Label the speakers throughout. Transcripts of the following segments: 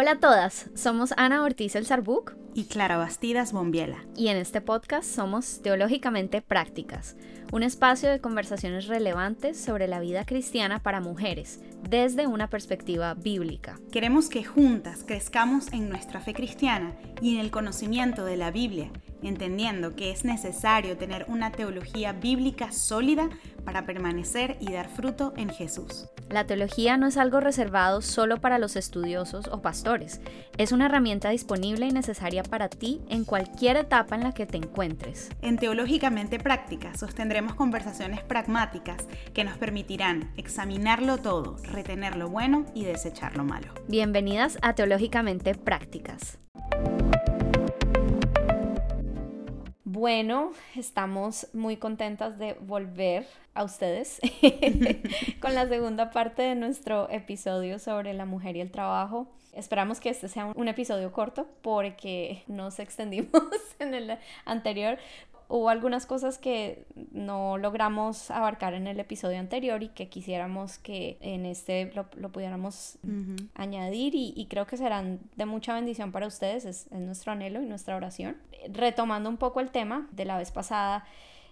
Speaker 1: Hola a todas, somos Ana Ortiz El Sarbuc
Speaker 2: y Clara Bastidas Bombiela.
Speaker 1: Y en este podcast somos Teológicamente Prácticas, un espacio de conversaciones relevantes sobre la vida cristiana para mujeres, desde una perspectiva bíblica.
Speaker 2: Queremos que juntas crezcamos en nuestra fe cristiana y en el conocimiento de la Biblia entendiendo que es necesario tener una teología bíblica sólida para permanecer y dar fruto en Jesús.
Speaker 1: La teología no es algo reservado solo para los estudiosos o pastores, es una herramienta disponible y necesaria para ti en cualquier etapa en la que te encuentres.
Speaker 2: En Teológicamente Práctica sostendremos conversaciones pragmáticas que nos permitirán examinarlo todo, retener lo bueno y desechar lo malo.
Speaker 1: Bienvenidas a Teológicamente Prácticas. Bueno, estamos muy contentas de volver a ustedes con la segunda parte de nuestro episodio sobre la mujer y el trabajo. Esperamos que este sea un episodio corto porque nos extendimos en el anterior, hubo algunas cosas que no logramos abarcar en el episodio anterior y que quisiéramos que en este lo, pudiéramos añadir y, creo que serán de mucha bendición para ustedes, es nuestro anhelo y nuestra oración. Retomando un poco el tema de la vez pasada,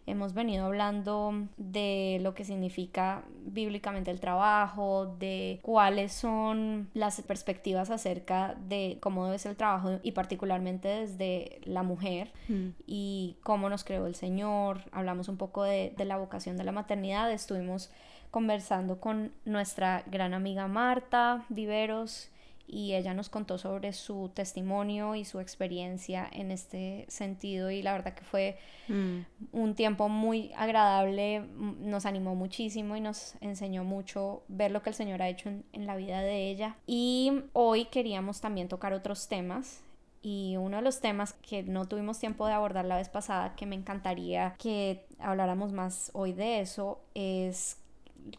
Speaker 1: hemos venido hablando de lo que significa bíblicamente el trabajo, de cuáles son las perspectivas acerca de cómo debe ser el trabajo y particularmente desde la mujer mm. y cómo nos creó el Señor. Hablamos un poco de, de la vocación de la maternidad, estuvimos conversando con nuestra gran amiga Marta Viveros y ella nos contó sobre su testimonio y su experiencia en este sentido y la verdad que fue mm. un tiempo muy agradable, nos animó muchísimo y nos enseñó mucho ver lo que el Señor ha hecho en, la vida de ella. Y hoy queríamos también tocar otros temas y uno de los temas que no tuvimos tiempo de abordar la vez pasada, que me encantaría que habláramos más hoy de eso, es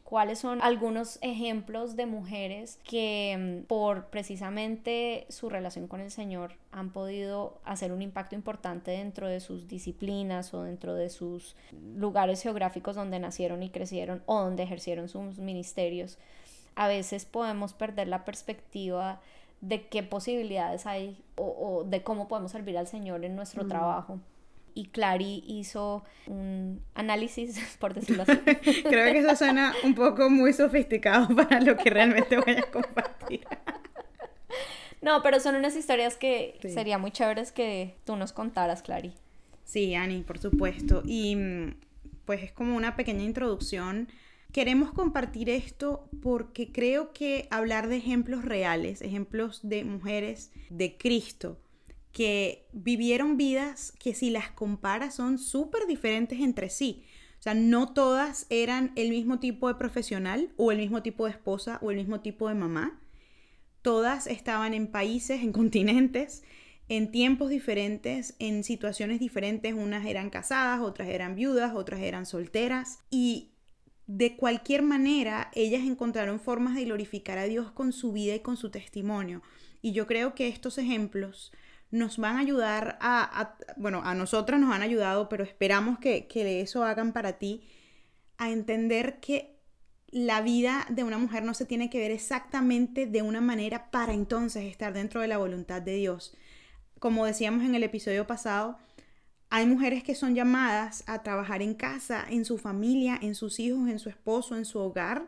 Speaker 1: cuáles son algunos ejemplos de mujeres que mm, por precisamente su relación con el Señor han podido hacer un impacto importante dentro de sus disciplinas o dentro de sus lugares geográficos donde nacieron y crecieron o donde ejercieron sus ministerios. A veces podemos perder la perspectiva de qué posibilidades hay o, de cómo podemos servir al Señor en nuestro mm. trabajo y Clary hizo un análisis, por decirlo así.
Speaker 2: Creo que eso suena un poco muy sofisticado para lo que realmente voy a compartir.
Speaker 1: No, pero son unas historias que sería muy chéveres que tú nos contaras, Clary.
Speaker 2: Sí, Ani, por supuesto. Y mm, pues es como una pequeña introducción. Queremos compartir esto porque creo que hablar de ejemplos reales, ejemplos de mujeres de Cristo, que vivieron vidas que si las comparas son súper diferentes entre sí. O sea, no todas eran el mismo tipo de profesional o el mismo tipo de esposa o el mismo tipo de mamá. Todas estaban en países, en continentes, en tiempos diferentes, en situaciones diferentes. Unas eran casadas, otras eran viudas, otras eran solteras. Y de cualquier manera, ellas encontraron formas de glorificar a Dios con su vida y con su testimonio. Y yo creo que estos ejemplos nos van a ayudar a, bueno, a nosotras nos han ayudado, pero esperamos que, que eso hagan para ti, a entender que la vida de una mujer no se tiene que ver exactamente de una manera para entonces estar dentro de la voluntad de Dios. Como decíamos en el episodio pasado, hay mujeres que son llamadas a trabajar en casa, en su familia, en sus hijos, en su esposo, en su hogar.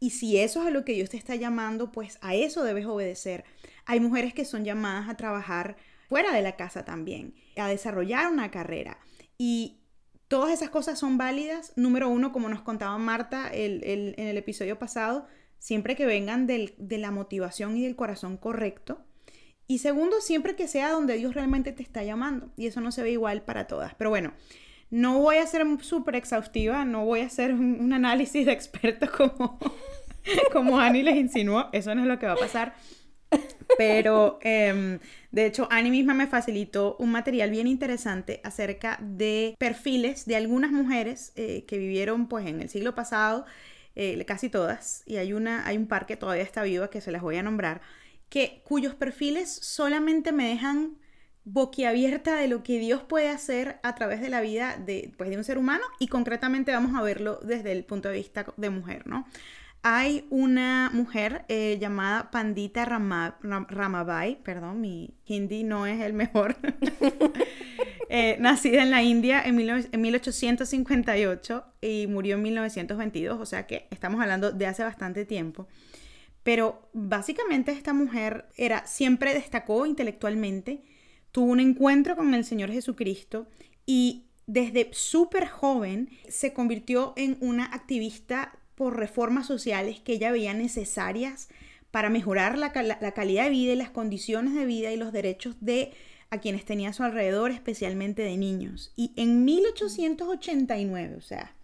Speaker 2: Y si eso es a lo que Dios te está llamando, pues a eso debes obedecer. Hay mujeres que son llamadas a trabajar fuera de la casa también, a desarrollar una carrera. Y todas esas cosas son válidas. Número uno, como nos contaba Marta en el episodio pasado, siempre que vengan de la motivación y del corazón correcto. Y segundo, siempre que sea donde Dios realmente te está llamando. Y eso no se ve igual para todas. Pero bueno, no voy a ser súper exhaustiva, no voy a hacer un, análisis de expertos como, como Annie les insinuó. Eso no es lo que va a pasar. Pero, em, de hecho, Annie misma me facilitó un material bien interesante acerca de perfiles de algunas mujeres eh, que vivieron pues en el siglo pasado, eh, casi todas, y hay, una, hay un par que todavía está viva que se las voy a nombrar, que, cuyos perfiles solamente me dejan boquiabierta de lo que Dios puede hacer a través de la vida de, pues, de un ser humano y concretamente vamos a verlo desde el punto de vista de mujer, ¿no? Hay una mujer eh, llamada Pandita Rama, Ramabai, perdón, mi hindi no es el mejor, eh, nacida en la India en, 1858 y murió en 1922, o sea que estamos hablando de hace bastante tiempo. Pero básicamente esta mujer era, siempre destacó intelectualmente, tuvo un encuentro con el Señor Jesucristo y desde súper joven se convirtió en una activista por reformas sociales que ella veía necesarias para mejorar la, calidad de vida y las condiciones de vida y los derechos de a quienes tenía a su alrededor, especialmente de niños. Y en 1889, o sea,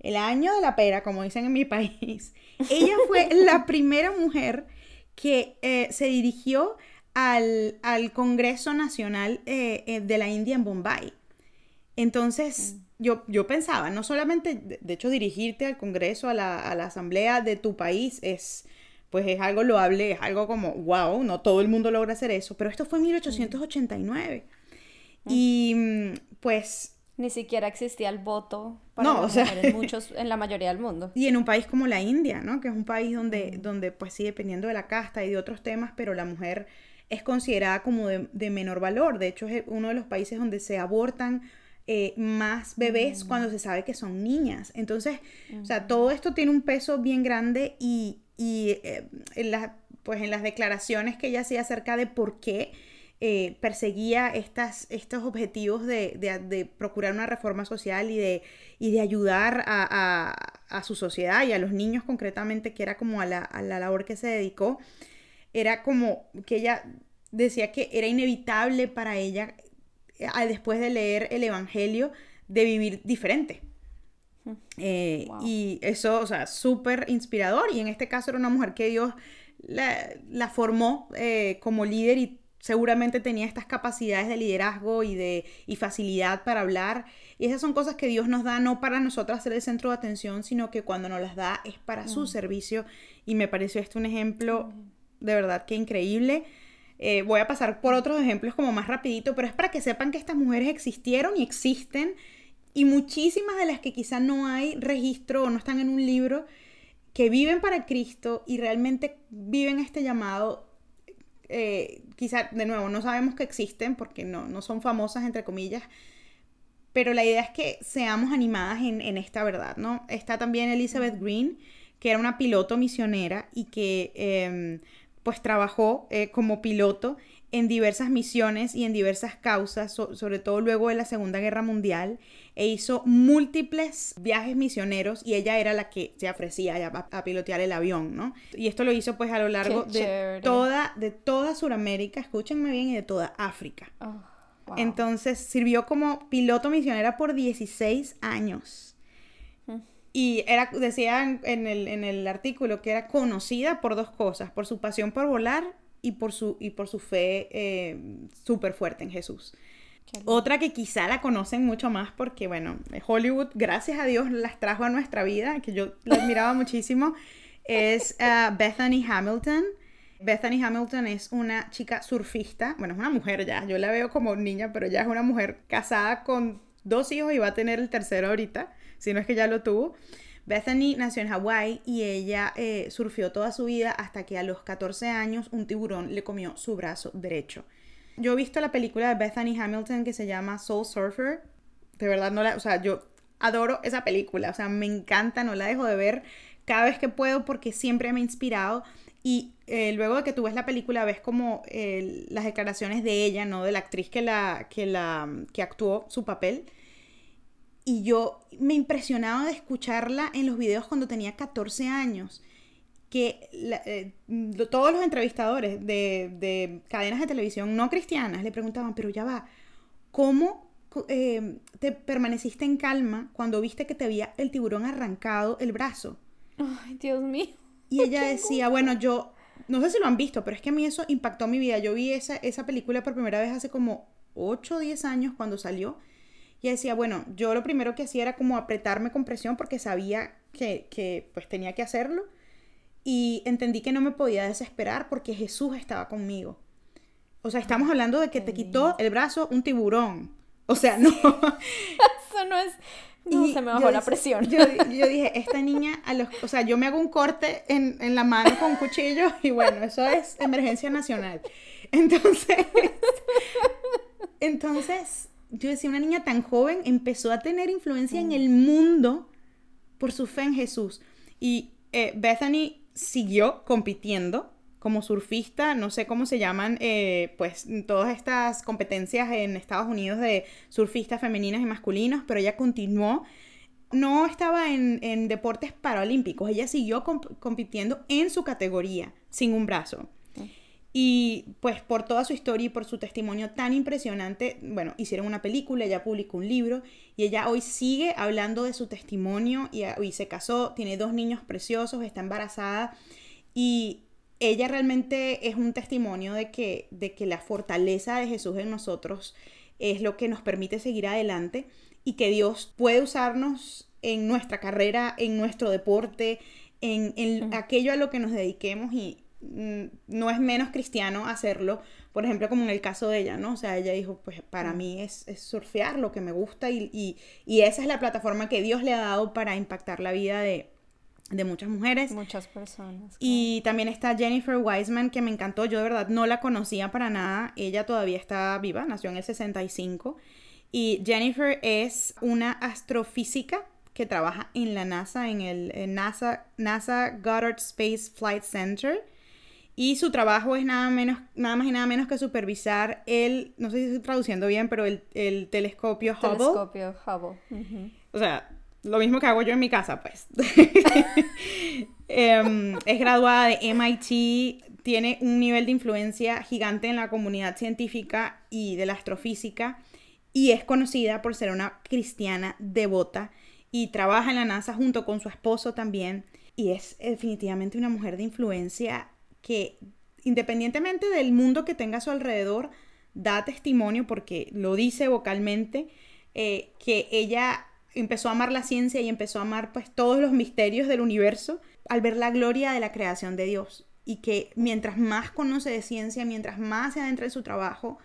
Speaker 2: el año de la pera, como dicen en mi país, ella fue la primera mujer que eh, se dirigió al, Congreso Nacional eh, eh, de la India en Bombay. Entonces, mm yo, yo pensaba, no solamente, de hecho, dirigirte al Congreso, a la, asamblea de tu país es, pues es algo loable, es algo como, wow, no todo el mundo logra hacer eso, pero esto fue en 1889. Mm. Y mm, pues...
Speaker 1: Ni siquiera existía el voto para no, o sea, en, muchos, en la mayoría del mundo.
Speaker 2: Y en un país como la India, ¿no? Que es un país donde, mm. donde pues sí, dependiendo de la casta y de otros temas, pero la mujer es considerada como de, de menor valor. De hecho, es uno de los países donde se abortan eh, más bebés mm. cuando se sabe que son niñas. Entonces, o sea, todo esto tiene un peso bien grande y, eh, en, pues en las declaraciones que ella hacía acerca de por qué eh, perseguía estas, estos objetivos de, procurar una reforma social y de, y de ayudar a, su sociedad y a los niños concretamente, que era como a la, a la labor que se dedicó, era como que ella decía que era inevitable para ella después de leer el Evangelio, de vivir diferente. Eh, y eso, o sea, súper inspirador. Y en este caso era una mujer que Dios la, formó eh, como líder y seguramente tenía estas capacidades de liderazgo y de y facilidad para hablar. Y esas son cosas que Dios nos da no para nosotras ser el centro de atención, sino que cuando nos las da es para su servicio. Y me pareció esto un ejemplo de verdad que increíble. Eh, voy a pasar por otros ejemplos como más rapidito, pero es para que sepan que estas mujeres existieron y existen y muchísimas de las que quizá no hay registro o no están en un libro, que viven para Cristo y realmente viven este llamado, eh, quizá de nuevo no sabemos que existen porque no, no son famosas entre comillas, pero la idea es que seamos animadas en, en esta verdad, ¿no? Está también Elizabeth Green, que era una piloto misionera y que em, pues trabajó eh, como piloto en diversas misiones y en diversas causas, sobre todo luego de la Segunda Guerra Mundial, e hizo múltiples viajes misioneros y ella era la que se ofrecía a, pilotear el avión, ¿no? Y esto lo hizo pues a lo largo de toda, de toda Sudamérica, escúchenme bien, y de toda África. Oh, Entonces sirvió como piloto misionera por 16 años. Y era, decía en el, en el artículo que era conocida por dos cosas, por su pasión por volar y por su, y por su fe eh, súper fuerte en Jesús. Otra que quizá la conocen mucho más porque, bueno, Hollywood, gracias a Dios, las trajo a nuestra vida, que yo la admiraba muchísimo, es uh, Bethany Hamilton. Bethany Hamilton es una chica surfista, bueno, es una mujer ya, yo la veo como niña, pero ya es una mujer casada con dos hijos y va a tener el tercero ahorita si no es que ya lo tuvo. Bethany nació en Hawái y ella eh, surfió toda su vida hasta que a los 14 años un tiburón le comió su brazo derecho. Yo he visto la película de Bethany Hamilton que se llama Soul Surfer. De verdad, no la, o sea, yo adoro esa película, o sea, me encanta, no la dejo de ver cada vez que puedo porque siempre me ha inspirado. Y eh, luego de que tú ves la película, ves como eh, las declaraciones de ella, ¿no? De la actriz que, la, que, la, que actuó su papel y yo me impresionaba de escucharla en los videos cuando tenía 14 años, que eh, todos los entrevistadores de, cadenas de televisión no cristianas le preguntaban, pero ya va, ¿cómo eh, te permaneciste en calma cuando viste que te había el tiburón arrancado el brazo?
Speaker 1: Ay, Dios mío.
Speaker 2: Y ella decía, bueno, yo, no sé si lo han visto, pero es que a mí eso impactó mi vida. Yo vi esa, esa película por primera vez hace como 8 o 10 años cuando salió y decía, bueno, yo lo primero que hacía era como apretarme con presión porque sabía que, que pues tenía que hacerlo. Y entendí que no me podía desesperar porque Jesús estaba conmigo. O sea, estamos hablando de que te quitó el brazo un tiburón. O sea, no.
Speaker 1: Eso no es No, se me bajó la presión.
Speaker 2: Yo, dije, esta niña, a los, o sea, yo me hago un corte en, en la mano con un cuchillo y bueno, eso es emergencia nacional. Entonces, entonces, yo decía, una niña tan joven empezó a tener influencia en el mundo por su fe en Jesús. Y eh, Bethany siguió compitiendo como surfista, no sé cómo se llaman, eh, pues todas estas competencias en Estados Unidos de surfistas femeninas y masculinos, pero ella continuó. No estaba en, deportes paralímpicos, ella siguió compitiendo en su categoría, sin un brazo. Y pues por toda su historia y por su testimonio tan impresionante, bueno, hicieron una película, ella publicó un libro y ella hoy sigue hablando de su testimonio y hoy se casó, tiene dos niños preciosos, está embarazada y ella realmente es un testimonio de que, de que la fortaleza de Jesús en nosotros es lo que nos permite seguir adelante y que Dios puede usarnos en nuestra carrera, en nuestro deporte, en, en aquello a lo que nos dediquemos y no es menos cristiano hacerlo, por ejemplo, como en el caso de ella, ¿no? O sea, ella dijo, pues para mí es, surfear lo que me gusta y, esa es la plataforma que Dios le ha dado para impactar la vida de, muchas mujeres.
Speaker 1: Muchas personas.
Speaker 2: Y también está Jennifer Wiseman, que me encantó, yo de verdad no la conocía para nada, ella todavía está viva, nació en el 65. Y Jennifer es una astrofísica que trabaja en la NASA, en el NASA, NASA Goddard Space Flight Center y su trabajo es nada, menos, nada más y nada menos que supervisar el, no sé si estoy traduciendo bien, pero el, telescopio Hubble.
Speaker 1: Telescopio Hubble.
Speaker 2: O sea, lo mismo que hago yo en mi casa, pues. Em, es graduada de MIT, tiene un nivel de influencia gigante en la comunidad científica y de la astrofísica y es conocida por ser una cristiana devota y trabaja en la NASA junto con su esposo también y es definitivamente una mujer de influencia que independientemente del mundo que tenga a su alrededor, da testimonio porque lo dice vocalmente, eh, que ella empezó a amar la ciencia y empezó a amar pues todos los misterios del universo al ver la gloria de la creación de Dios y que mientras más conoce de ciencia, mientras más se adentra en su trabajo,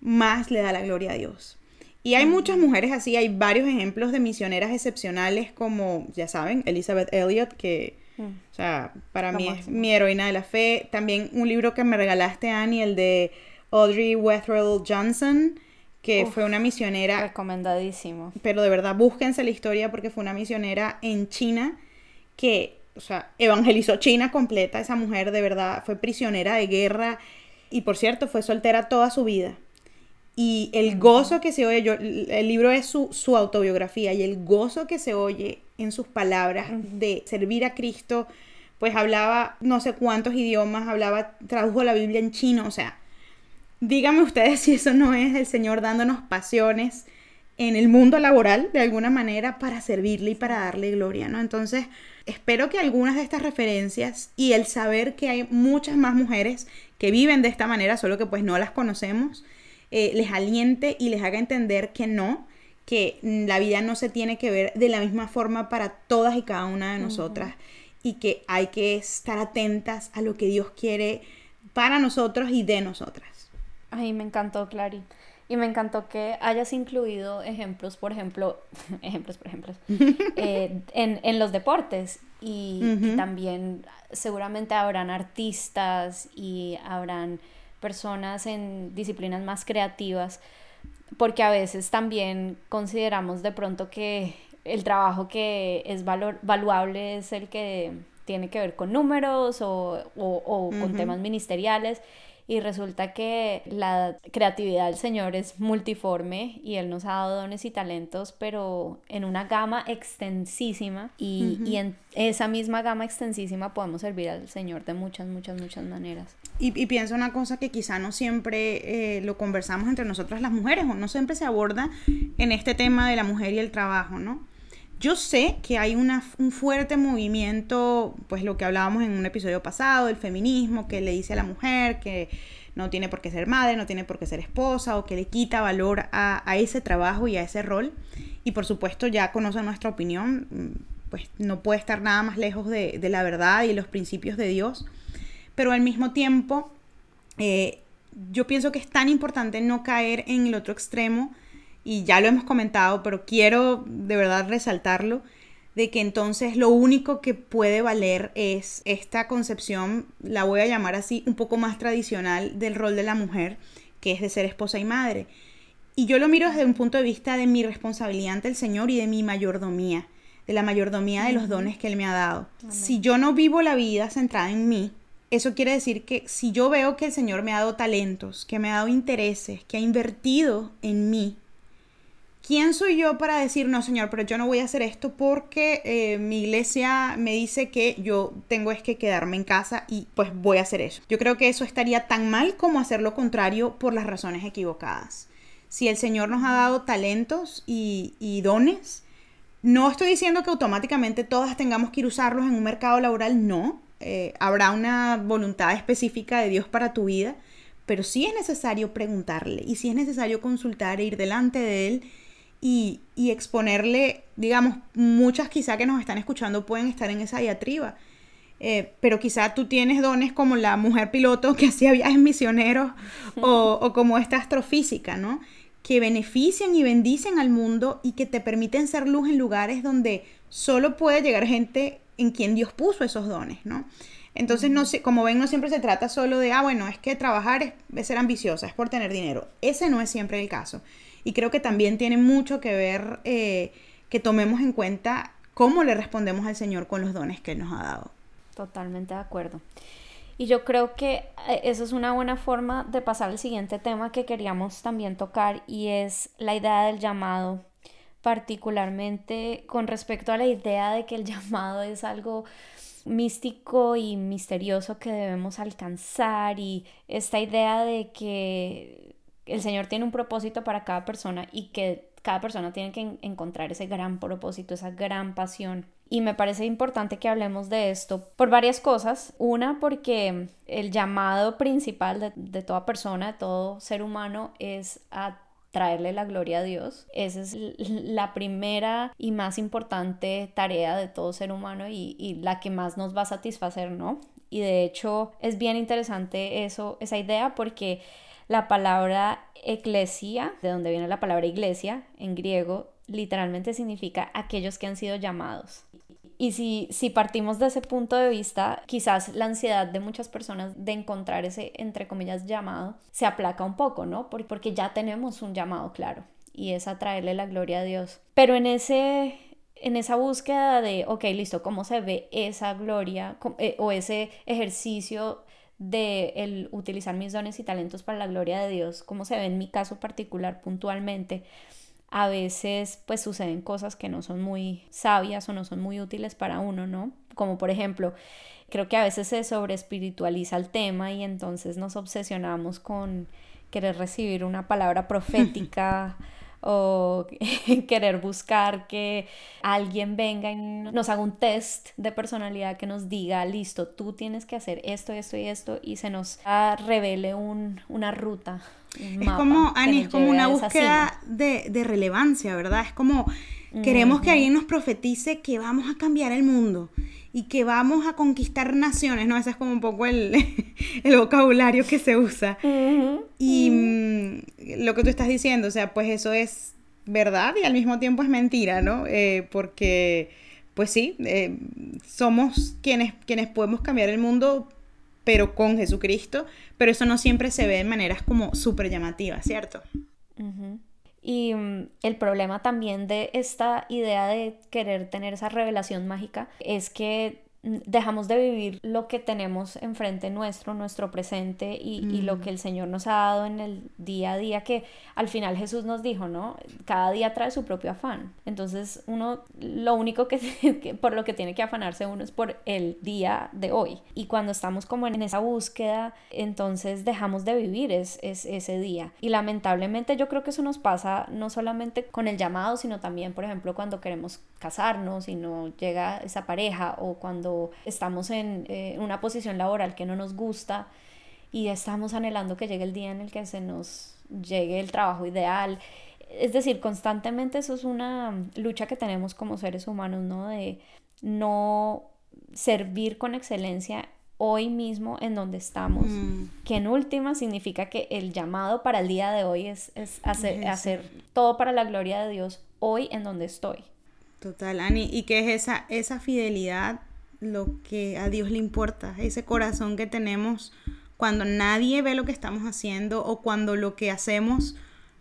Speaker 2: más le da la gloria a Dios. Y hay muchas mujeres así, hay varios ejemplos de misioneras excepcionales como, ya saben, Elizabeth Elliot, que Mm. O sea, para mí es mi heroína de la fe. También un libro que me regalaste, Annie, el de Audrey Wethrell Johnson, que fue una misionera.
Speaker 1: Recomendadísimo.
Speaker 2: Pero de verdad, búsquense la historia porque fue una misionera en China que, o sea, evangelizó China completa. Esa mujer de verdad fue prisionera de guerra y, por cierto, fue soltera toda su vida. Y el gozo que se oye, yo, el libro es su, su autobiografía y el gozo que se oye en sus palabras de servir a Cristo, pues hablaba no sé cuántos idiomas, hablaba, tradujo la Biblia en chino, o sea, díganme ustedes si eso no es el Señor dándonos pasiones en el mundo laboral de alguna manera para servirle y para darle gloria, ¿no? Entonces, espero que algunas de estas referencias y el saber que hay muchas más mujeres que viven de esta manera, solo que pues no las conocemos, eh, les aliente y les haga entender que no, que la vida no se tiene que ver de la misma forma para todas y cada una de nosotras y que hay que estar atentas a lo que Dios quiere para nosotros y de nosotras.
Speaker 1: Ay, me encantó, Clary. Y me encantó que hayas incluido ejemplos, por ejemplo, ejemplos, por ejemplo, eh, en, los deportes. Y, y, también seguramente habrán artistas y habrán personas en disciplinas más creativas porque a veces también consideramos de pronto que el trabajo que es valor, valuable es el que tiene que ver con números o, con temas ministeriales y resulta que la creatividad del Señor es multiforme y Él nos ha dado dones y talentos, pero en una gama extensísima y, y en esa misma gama extensísima podemos servir al Señor de muchas, muchas, muchas maneras.
Speaker 2: Y, y pienso una cosa que quizá no siempre eh, lo conversamos entre nosotras las mujeres o no siempre se aborda en este tema de la mujer y el trabajo, ¿no? Yo sé que hay un fuerte movimiento, pues lo que hablábamos en un episodio pasado, el feminismo, que le dice a la mujer que no tiene por qué ser madre, no tiene por qué ser esposa, o que le quita valor a, ese trabajo y a ese rol. Y por supuesto ya conocen nuestra opinión, pues no puede estar nada más lejos de, la verdad y los principios de Dios. Pero al mismo tiempo, eh, yo pienso que es tan importante no caer en el otro extremo y ya lo hemos comentado, pero quiero de verdad resaltarlo, de que entonces lo único que puede valer es esta concepción, la voy a llamar así, un poco más tradicional del rol de la mujer, que es de ser esposa y madre. Y yo lo miro desde un punto de vista de mi responsabilidad ante el Señor y de mi mayordomía, de la mayordomía de los dones que Él me ha dado. Si yo no vivo la vida centrada en mí, eso quiere decir que si yo veo que el Señor me ha dado talentos, que me ha dado intereses, que ha invertido en mí, ¿quién soy yo para decir, no, Señor, pero yo no voy a hacer esto porque eh, mi iglesia me dice que yo tengo es que quedarme en casa y pues voy a hacer eso? Yo creo que eso estaría tan mal como hacer lo contrario por las razones equivocadas. Si el Señor nos ha dado talentos y, y dones, no estoy diciendo que automáticamente todas tengamos que ir usarlos en un mercado laboral, no. Eh, habrá una voluntad específica de Dios para tu vida, pero sí es necesario preguntarle y sí es necesario consultar e ir delante de Él y, exponerle, digamos, muchas quizá que nos están escuchando pueden estar en esa diatriba. Eh, pero quizá tú tienes dones como la mujer piloto que hacía viajes misioneros o, o como esta astrofísica, ¿no? que benefician y bendicen al mundo y que te permiten ser luz en lugares donde solo puede llegar gente en quien Dios puso esos dones, ¿no? Entonces, no como ven, no siempre se trata solo de, ah, bueno, es que trabajar es, ser ambiciosa, es por tener dinero. Ese no es siempre el caso. Y creo que también tiene mucho que ver eh, que tomemos en cuenta cómo le respondemos al Señor con los dones que nos ha dado.
Speaker 1: Totalmente de acuerdo. Y yo creo que eh, eso es una buena forma de pasar al siguiente tema que queríamos también tocar y es la idea del llamado, particularmente con respecto a la idea de que el llamado es algo místico y misterioso que debemos alcanzar y esta idea de que el Señor tiene un propósito para cada persona y que cada persona tiene que encontrar ese gran propósito, esa gran pasión y me parece importante que hablemos de esto por varias cosas. Una, porque el llamado principal de, toda persona, de todo ser humano, es a traerle la gloria a Dios. Esa es la primera y más importante tarea de todo ser humano y, y, la que más nos va a satisfacer, ¿no? Y de hecho es bien interesante eso, esa idea porque la palabra eclesia, de donde viene la palabra iglesia en griego, literalmente significa aquellos que han sido llamados. Y si, si partimos de ese punto de vista, quizás la ansiedad de muchas personas de encontrar ese, entre comillas, llamado, se aplaca un poco, ¿no? Porque ya tenemos un llamado claro y es atraerle la gloria a Dios. Pero en ese, en esa búsqueda de, ok, listo, ¿cómo se ve esa gloria eh, o ese ejercicio de el utilizar mis dones y talentos para la gloria de Dios? ¿Cómo se ve en mi caso particular puntualmente? a veces pues suceden cosas que no son muy sabias o no son muy útiles para uno, ¿no? Como por ejemplo, creo que a veces se sobreespiritualiza el tema y entonces nos obsesionamos con querer recibir una palabra profética o querer buscar que alguien venga y nos haga un test de personalidad que nos diga, listo, tú tienes que hacer esto, esto y esto y se nos revele un, una ruta
Speaker 2: es como, Ani, es como una búsqueda de, relevancia, ¿verdad? Es como queremos que alguien nos profetice que vamos a cambiar el mundo y que vamos a conquistar naciones, ¿no? Ese es como un poco el, vocabulario que se usa. Y mm, lo que tú estás diciendo, o sea, pues eso es verdad y al mismo tiempo es mentira, ¿no? Eh, porque, pues sí, eh, somos quienes, quienes podemos cambiar el mundo pero con Jesucristo, pero eso no siempre se ve de maneras como súper llamativas, ¿cierto?
Speaker 1: Y mm, el problema también de esta idea de querer tener esa revelación mágica es que dejamos de vivir lo que tenemos enfrente nuestro, nuestro presente y, lo que el Señor nos ha dado en el día a día, que al final Jesús nos dijo, ¿no? Cada día trae su propio afán. Entonces uno, lo único que, por lo que tiene que afanarse uno es por el día de hoy. Y cuando estamos como en esa búsqueda, entonces dejamos de vivir es, es ese día. Y lamentablemente yo creo que eso nos pasa no solamente con el llamado, sino también, por ejemplo, cuando queremos casarnos y no llega esa pareja o cuando estamos en eh, una posición laboral que no nos gusta y estamos anhelando que llegue el día en el que se nos llegue el trabajo ideal. Es decir, constantemente eso es una lucha que tenemos como seres humanos, ¿no? De no servir con excelencia hoy mismo en donde estamos, mm. que en última significa que el llamado para el día de hoy es, hacer, hacer todo para la gloria de Dios hoy en donde estoy.
Speaker 2: Total, Ani, y que es esa, esa fidelidad lo que a Dios le importa, ese corazón que tenemos cuando nadie ve lo que estamos haciendo o cuando lo que hacemos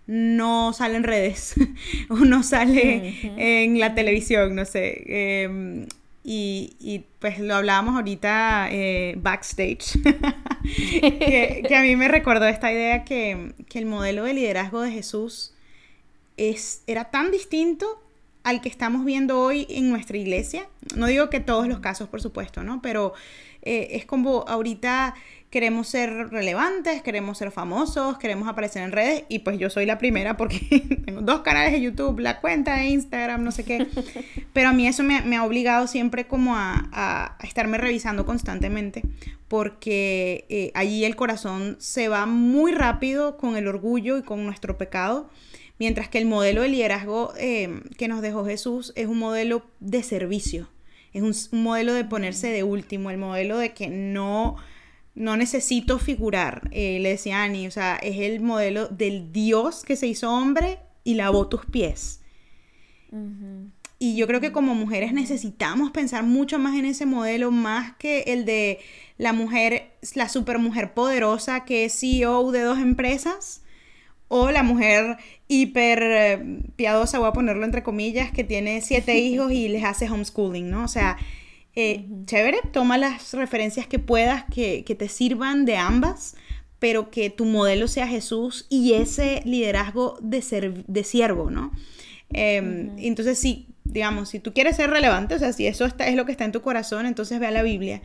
Speaker 2: no sale en redes o no sale en la televisión, no sé. Em, y, pues lo hablábamos ahorita eh, backstage, que, a mí me recordó esta idea que, el modelo de liderazgo de Jesús es, era tan distinto al que estamos viendo hoy en nuestra iglesia. No digo que todos los casos, por supuesto, ¿no? Pero eh, es como ahorita queremos ser relevantes, queremos ser famosos, queremos aparecer en redes y pues yo soy la primera porque tengo dos canales de YouTube, la cuenta de Instagram, no sé qué. Pero a mí eso me, ha obligado siempre como a, estarme revisando constantemente porque eh, allí el corazón se va muy rápido con el orgullo y con nuestro pecado. Mientras que el modelo de liderazgo eh, que nos dejó Jesús es un modelo de servicio, es un modelo de ponerse de último, el modelo de que no, no necesito figurar, eh, le decía Annie, o sea, es el modelo del Dios que se hizo hombre y lavó tus pies. Y yo creo que como mujeres necesitamos pensar mucho más en ese modelo, más que el de la mujer, la supermujer poderosa que es CEO de dos empresas, o la mujer hiper eh, piadosa, voy a ponerlo entre comillas, que tiene siete hijos y les hace homeschooling, ¿no? O sea, eh, chévere, toma las referencias que puedas que, te sirvan de ambas, pero que tu modelo sea Jesús y ese liderazgo de, ser, de siervo, ¿no? Em, entonces, sí, digamos, si tú quieres ser relevante, o sea, si eso está, es lo que está en tu corazón, entonces ve a la Biblia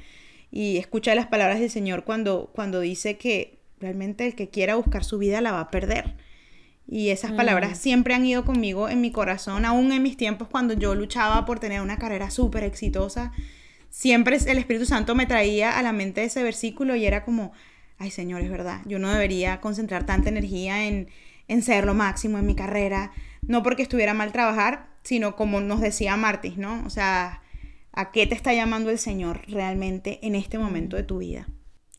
Speaker 2: y escucha las palabras del Señor cuando, cuando dice que realmente el que quiera buscar su vida la va a perder. Y esas palabras mm. siempre han ido conmigo en mi corazón, aún en mis tiempos cuando yo luchaba por tener una carrera súper exitosa siempre el Espíritu Santo me traía a la mente ese versículo y era como, ay Señor, es verdad, yo no debería concentrar tanta energía en, en ser lo máximo en mi carrera, no porque estuviera mal trabajar, sino como nos decía Martis, ¿no? O sea, ¿a qué te está llamando el Señor realmente en este momento de tu vida?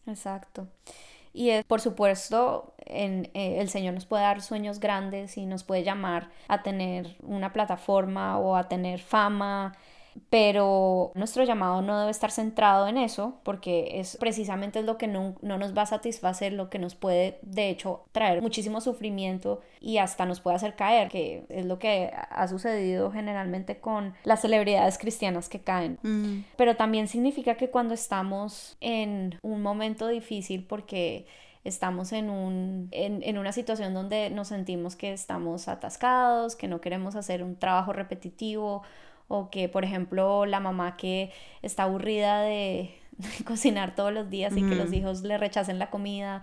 Speaker 1: Exacto. Y por supuesto, en, eh, el Señor nos puede dar sueños grandes y nos puede llamar a tener una plataforma o a tener fama pero nuestro llamado no debe estar centrado en eso porque es precisamente lo que no, nos va a satisfacer, lo que nos puede de hecho traer muchísimo sufrimiento y hasta nos puede hacer caer, que es lo que ha sucedido generalmente con las celebridades cristianas que caen. Mm. Pero también significa que cuando estamos en un momento difícil porque estamos en, un, en, en, una situación donde nos sentimos que estamos atascados, que no queremos hacer un trabajo repetitivo o que por ejemplo la mamá que está aburrida de, cocinar todos los días y que los hijos le rechacen la comida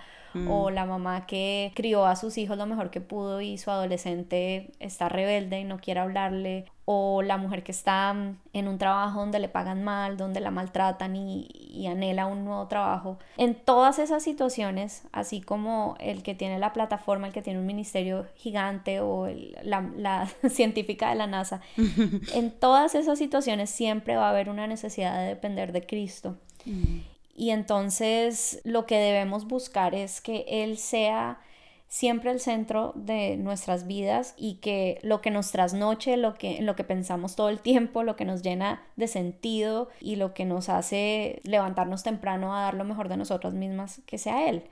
Speaker 1: o la mamá que crió a sus hijos lo mejor que pudo y su adolescente está rebelde y no quiere hablarle o la mujer que está mm, en un trabajo donde le pagan mal, donde la maltratan y, anhela un nuevo trabajo. En todas esas situaciones, así como el que tiene la plataforma, el que tiene un ministerio gigante o la, científica de la NASA, en todas esas situaciones siempre va a haber una necesidad de depender de Cristo. Y entonces lo que debemos buscar es que Él sea siempre el centro de nuestras vidas y que lo que nos trasnoche, lo que, lo que pensamos todo el tiempo, lo que nos llena de sentido y lo que nos hace levantarnos temprano a dar lo mejor de nosotras mismas, que sea Él.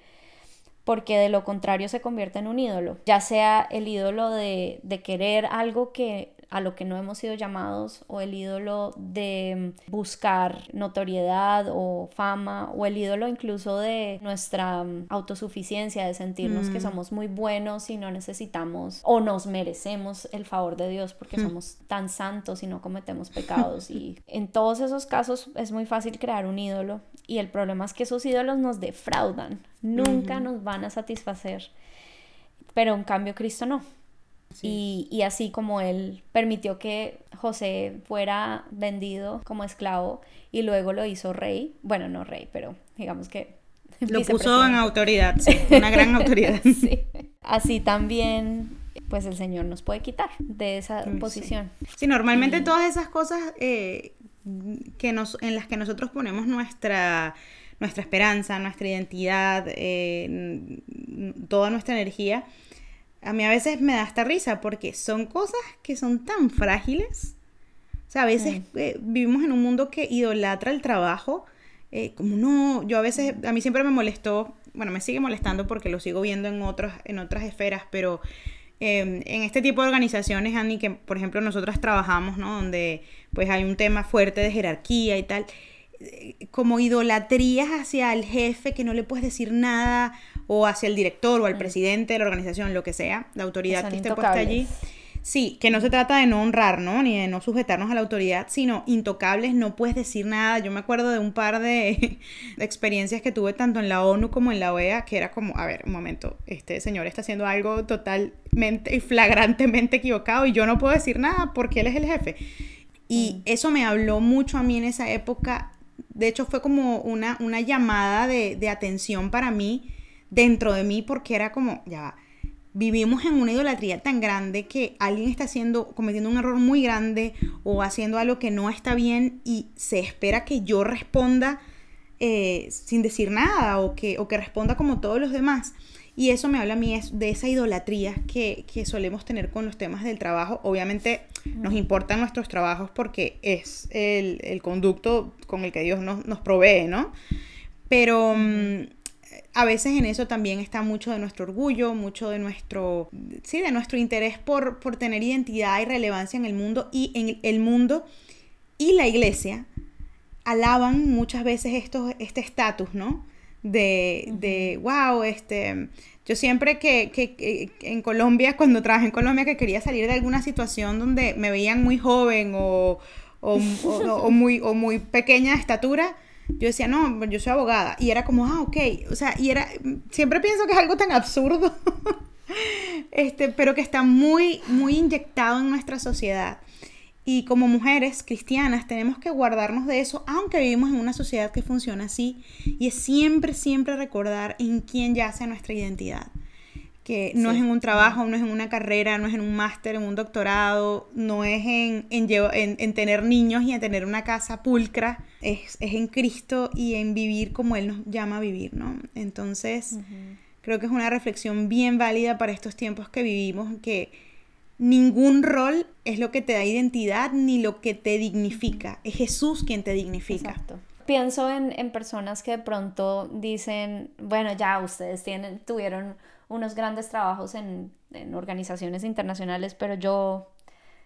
Speaker 1: Porque de lo contrario se convierte en un ídolo, ya sea el ídolo de, de querer algo que a lo que no hemos sido llamados o el ídolo de buscar notoriedad o fama o el ídolo incluso de nuestra mm, autosuficiencia, de sentirnos que mm. somos muy buenos y no necesitamos o nos merecemos el favor de Dios porque hmm. somos tan santos y no cometemos pecados y en todos esos casos es muy fácil crear un ídolo y el problema es que esos ídolos nos defraudan, nunca nos van a satisfacer, pero en cambio Cristo no. Y, así como él permitió que José fuera vendido como esclavo y luego lo hizo rey, bueno, no rey, pero digamos que...
Speaker 2: Lo puso en autoridad, sí, una gran autoridad.
Speaker 1: Así también, pues el Señor nos puede quitar de esa posición.
Speaker 2: Sí, normalmente todas esas cosas eh, que nos, en las que nosotros ponemos nuestra nuestra esperanza, nuestra identidad, toda nuestra energía, a mí a veces me da hasta risa porque son cosas que son tan frágiles. O sea, a veces eh, vivimos en un mundo que idolatra el trabajo. Eh, como no, yo a veces, a mí siempre me molestó, bueno, me sigue molestando porque lo sigo viendo en, otros, en otras esferas, pero em, en este tipo de organizaciones, Annie, que por ejemplo nosotras trabajamos, ¿no? Donde pues hay un tema fuerte de jerarquía y tal, como idolatrías hacia el jefe que no le puedes decir nada o hacia el director o al mm. presidente de la organización, lo que sea, la autoridad que, esté puesta allí. Sí, que no se trata de no honrar, ¿no? Ni de no sujetarnos a la autoridad, sino intocables, no puedes decir nada. Yo me acuerdo de un par de, experiencias que tuve tanto en la ONU como en la OEA, que era como, a ver, un momento, este señor está haciendo algo totalmente y flagrantemente equivocado y yo no puedo decir nada porque él es el jefe. Y mm. eso me habló mucho a mí en esa época. De hecho, fue como una, una llamada de, de atención para mí dentro de mí porque era como, ya vivimos en una idolatría tan grande que alguien está haciendo, cometiendo un error muy grande o haciendo algo que no está bien y se espera que yo responda eh, sin decir nada o que, o que responda como todos los demás. Y eso me habla a mí de esa idolatría que, solemos tener con los temas del trabajo. Obviamente nos importan nuestros trabajos porque es el, conducto con el que Dios nos, nos provee, ¿no? Pero mm, a veces en eso también está mucho de nuestro orgullo, mucho de nuestro, sí, de nuestro interés por, por tener identidad y relevancia en el mundo y en el mundo y la iglesia alaban muchas veces esto, este estatus, ¿no? De, de, wow, este, yo siempre que, que, en Colombia, cuando trabajé en Colombia, que quería salir de alguna situación donde me veían muy joven o, o, o muy, o muy pequeña estatura, yo decía, no, yo soy abogada. Y era como, ah, ok. O sea, y era, siempre pienso que es algo tan absurdo, este, pero que está muy, muy inyectado en nuestra sociedad. Y como mujeres cristianas tenemos que guardarnos de eso, aunque vivimos en una sociedad que funciona así. Y es siempre, siempre recordar en quién yace nuestra identidad que no es en un trabajo, no es en una carrera, no es en un máster, en un doctorado, no es en, en, tener niños y en tener una casa pulcra, es, en Cristo y en vivir como Él nos llama a vivir, ¿no? Entonces, creo que es una reflexión bien válida para estos tiempos que vivimos, que ningún rol es lo que te da identidad ni lo que te dignifica, es Jesús quien te dignifica.
Speaker 1: Exacto. Pienso en, en, personas que de pronto dicen, bueno, ya ustedes tienen, tuvieron unos grandes trabajos en, organizaciones internacionales, pero yo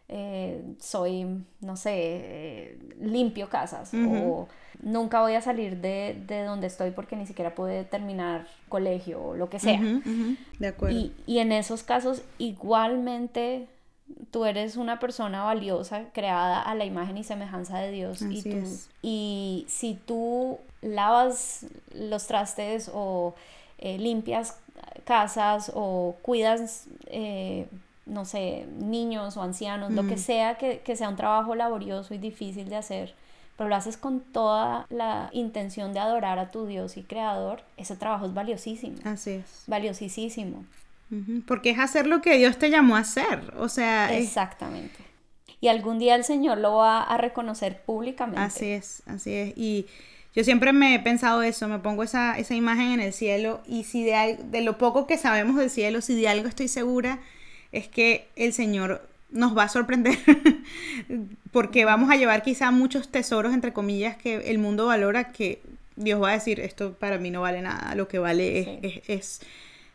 Speaker 1: eh, soy, no sé, eh, limpio casas o nunca voy a salir de, donde estoy porque ni siquiera pude terminar colegio o lo que sea.
Speaker 2: De acuerdo.
Speaker 1: Y, y, en esos casos igualmente tú eres una persona valiosa, creada a la imagen y semejanza de Dios. y, tú, y si tú lavas los trastes o eh, limpias casas o cuidas, eh, no sé, niños o ancianos, lo que sea que, sea un trabajo laborioso y difícil de hacer, pero lo haces con toda la intención de adorar a tu Dios y Creador, ese trabajo es valiosísimo.
Speaker 2: Así es.
Speaker 1: Valiosísimo.
Speaker 2: Porque es hacer lo que Dios te llamó a hacer, o sea...
Speaker 1: Exactamente. Y algún día el Señor lo va a reconocer públicamente.
Speaker 2: Así es, así es. Y yo siempre me he pensado eso, me pongo esa, esa imagen en el cielo y si de, de lo poco que sabemos del cielo, si de algo estoy segura, es que el Señor nos va a sorprender porque vamos a llevar quizá muchos tesoros, entre comillas, que el mundo valora, que Dios va a decir, esto para mí no vale nada, lo que vale es,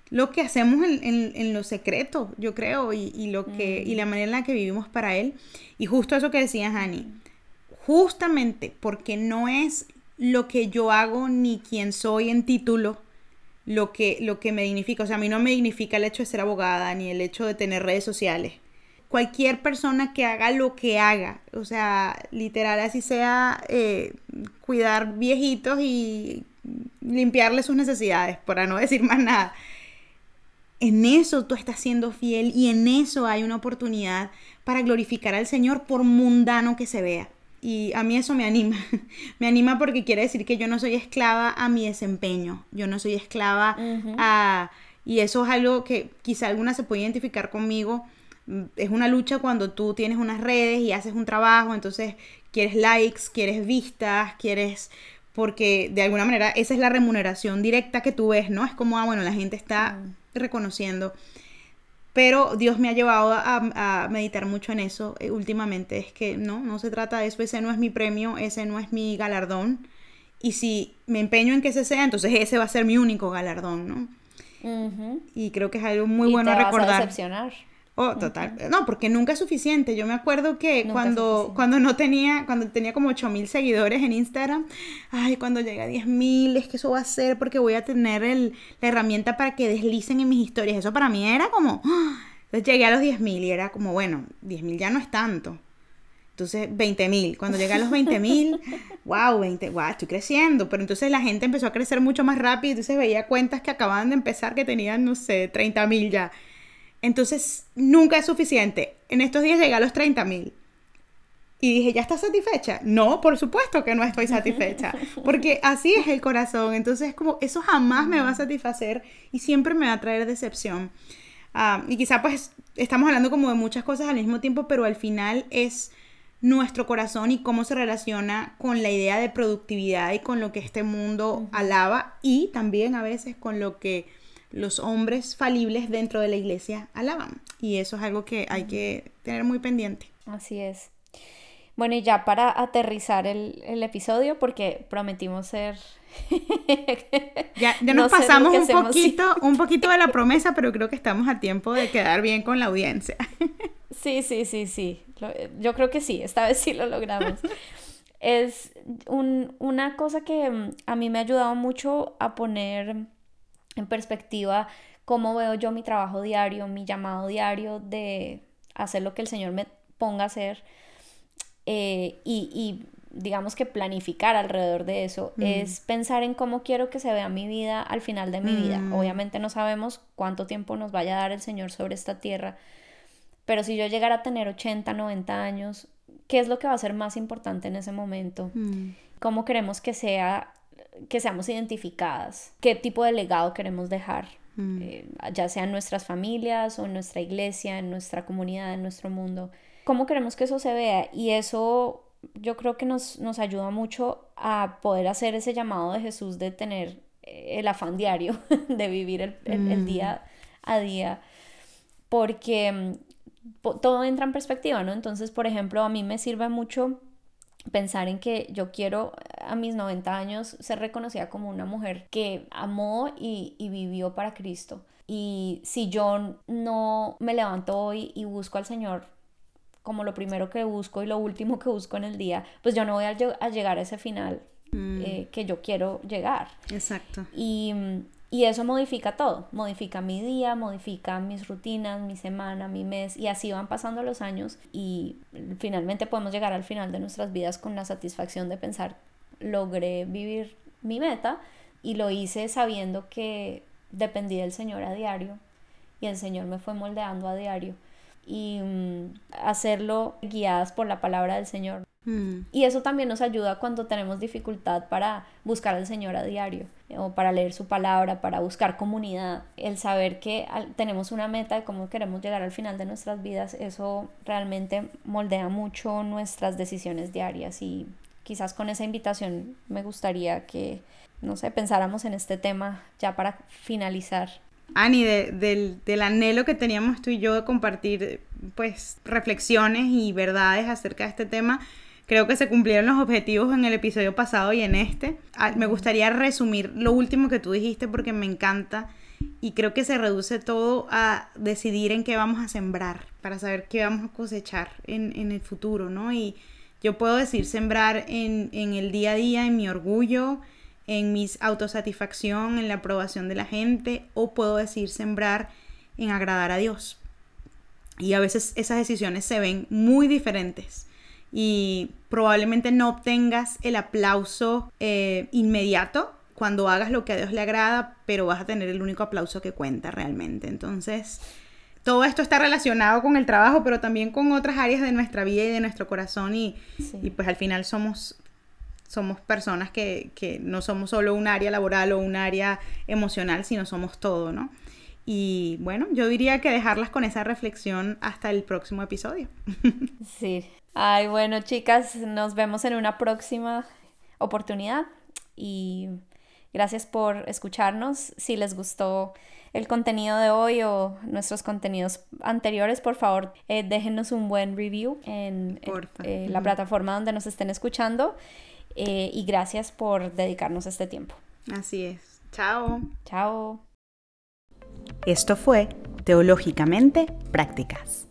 Speaker 2: lo que hacemos en, en, lo secreto, yo creo, y, lo que, y la manera en la que vivimos para Él. Y justo eso que decía Hani, justamente porque no es lo que yo hago ni quién soy en título lo que, lo que me dignifica. O sea, a mí no me dignifica el hecho de ser abogada ni el hecho de tener redes sociales. Cualquier persona que haga lo que haga, o sea, literal, así sea eh, cuidar viejitos y limpiarle sus necesidades, para no decir más nada. En eso tú estás siendo fiel y en eso hay una oportunidad para glorificar al Señor por mundano que se vea. Y a mí eso me anima. me anima porque quiere decir que yo no soy esclava a mi desempeño. Yo no soy esclava a... Y eso es algo que quizá alguna se puede identificar conmigo. Mm, es una lucha cuando tú tienes unas redes y haces un trabajo, entonces quieres likes, quieres vistas, quieres porque de alguna manera esa es la remuneración directa que tú ves, ¿no? Es como, ah, bueno, la gente está reconociendo. Pero Dios me ha llevado a, meditar mucho en eso eh, últimamente. Es que no, no se trata de eso. Ese no es mi premio, ese no es mi galardón. Y si me empeño en que ese sea, entonces ese va a ser mi único galardón, ¿no? Y creo que es algo muy bueno a recordar. decepcionar. Oh, total. No, porque nunca es suficiente. Yo me acuerdo que cuando, cuando no tenía, cuando tenía como 8000 seguidores en Instagram, ay, cuando llegue a 10000, es que eso va a ser porque voy a tener el, la herramienta para que deslicen en mis historias. Eso para mí era como, ¡ah! entonces llegué a los 10000 y era como, bueno, 10000 ya no es tanto. Entonces, 20.000. Cuando llegué a los 20.000, wow, 20, wow, estoy creciendo. Pero entonces la gente empezó a crecer mucho más rápido. Entonces veía cuentas que acababan de empezar que tenían, no sé, 30.000 ya. Entonces, nunca es suficiente. En estos días llegué a los 30 mil. Y dije, ¿ya estás satisfecha? No, por supuesto que no estoy satisfecha. Porque así es el corazón. Entonces, como eso jamás me va a satisfacer y siempre me va a traer decepción. Ah, y quizá pues estamos hablando como de muchas cosas al mismo tiempo, pero al final es nuestro corazón y cómo se relaciona con la idea de productividad y con lo que este mundo alaba y también a veces con lo que los hombres falibles dentro de la iglesia alaban. Y eso es algo que hay que tener muy pendiente.
Speaker 1: Así es. Bueno, y ya para aterrizar el, episodio, porque prometimos ser...
Speaker 2: ya, nos pasamos un poquito, un poquito de la promesa, pero creo que estamos a tiempo de quedar bien con la audiencia.
Speaker 1: sí, sí, sí, sí. Yo creo que sí, esta vez sí lo logramos. es una cosa que mm, a mí me ha ayudado mucho a poner en perspectiva cómo veo yo mi trabajo diario, mi llamado diario de hacer lo que el Señor me ponga a hacer eh, y, digamos que planificar alrededor de eso mm. es pensar en cómo quiero que se vea mi vida al final de mi vida. Mm. Obviamente no sabemos cuánto tiempo nos vaya a dar el Señor sobre esta tierra, pero si yo llegara a tener 80, 90 años, ¿qué es lo que va a ser más importante en ese momento? Mm. ¿Cómo queremos que sea que seamos identificadas, qué tipo de legado queremos dejar, mm. eh, ya sea en nuestras familias o en nuestra iglesia, en nuestra comunidad, en nuestro mundo. ¿Cómo queremos que eso se vea? Y eso yo creo que nos, nos ayuda mucho a poder hacer ese llamado de Jesús de tener eh, el afán diario, de vivir el, el mm. día a día, porque mm, todo entra en perspectiva, ¿no? Entonces, por ejemplo, a mí me sirve mucho pensar en que yo quiero a mis 90 años ser reconocida como una mujer que amó y, vivió para Cristo. Y si yo no me levanto hoy y busco al Señor como lo primero que busco y lo último que busco en el día, pues yo no voy a, llegar a ese final mm. eh, que yo quiero llegar.
Speaker 2: Exacto.
Speaker 1: Y, y eso modifica todo, modifica mi día, modifica mis rutinas, mi semana, mi mes, y así van pasando los años y finalmente podemos llegar al final de nuestras vidas con la satisfacción de pensar, logré vivir mi meta y lo hice sabiendo que dependí del Señor a diario y el Señor me fue moldeando a diario y mm, hacerlo guiadas por la palabra del Señor. Mm. Y eso también nos ayuda cuando tenemos dificultad para buscar al Señor a diario o para leer su palabra, para buscar comunidad. El saber que tenemos una meta de cómo queremos llegar al final de nuestras vidas, eso realmente moldea mucho nuestras decisiones diarias y quizás con esa invitación me gustaría que, no sé, pensáramos en este tema ya para finalizar.
Speaker 2: Ani, del, del anhelo que teníamos tú y yo de compartir pues reflexiones y verdades acerca de este tema, Creo que se cumplieron los objetivos en el episodio pasado y en este. Ah, me gustaría resumir lo último que tú dijiste porque me encanta y creo que se reduce todo a decidir en qué vamos a sembrar para saber qué vamos a cosechar en, el futuro, ¿no? Y yo puedo decir sembrar en, en el día a día, en mi orgullo, en mi autosatisfacción, en la aprobación de la gente, o puedo decir sembrar en agradar a Dios. Y a veces esas decisiones se ven muy diferentes y probablemente no obtengas el aplauso eh, inmediato cuando hagas lo que a Dios le agrada, pero vas a tener el único aplauso que cuenta realmente. Entonces, todo esto está relacionado con el trabajo, pero también con otras áreas de nuestra vida y de nuestro corazón y, pues al final somos somos personas que, que, no somos solo un área laboral o un área emocional, sino somos todo, ¿no? Y bueno, yo diría que dejarlas con esa reflexión hasta el próximo episodio.
Speaker 1: Sí, Ay, bueno, chicas, nos vemos en una próxima oportunidad. y gracias por escucharnos. Si les gustó el contenido de hoy o nuestros contenidos anteriores, por favor, eh, déjenos un buen review en, eh, la plataforma donde nos estén escuchando. Eh, y gracias por dedicarnos este tiempo.
Speaker 2: Así es. Chao.
Speaker 1: Chao.
Speaker 2: Esto fue Teológicamente Prácticas.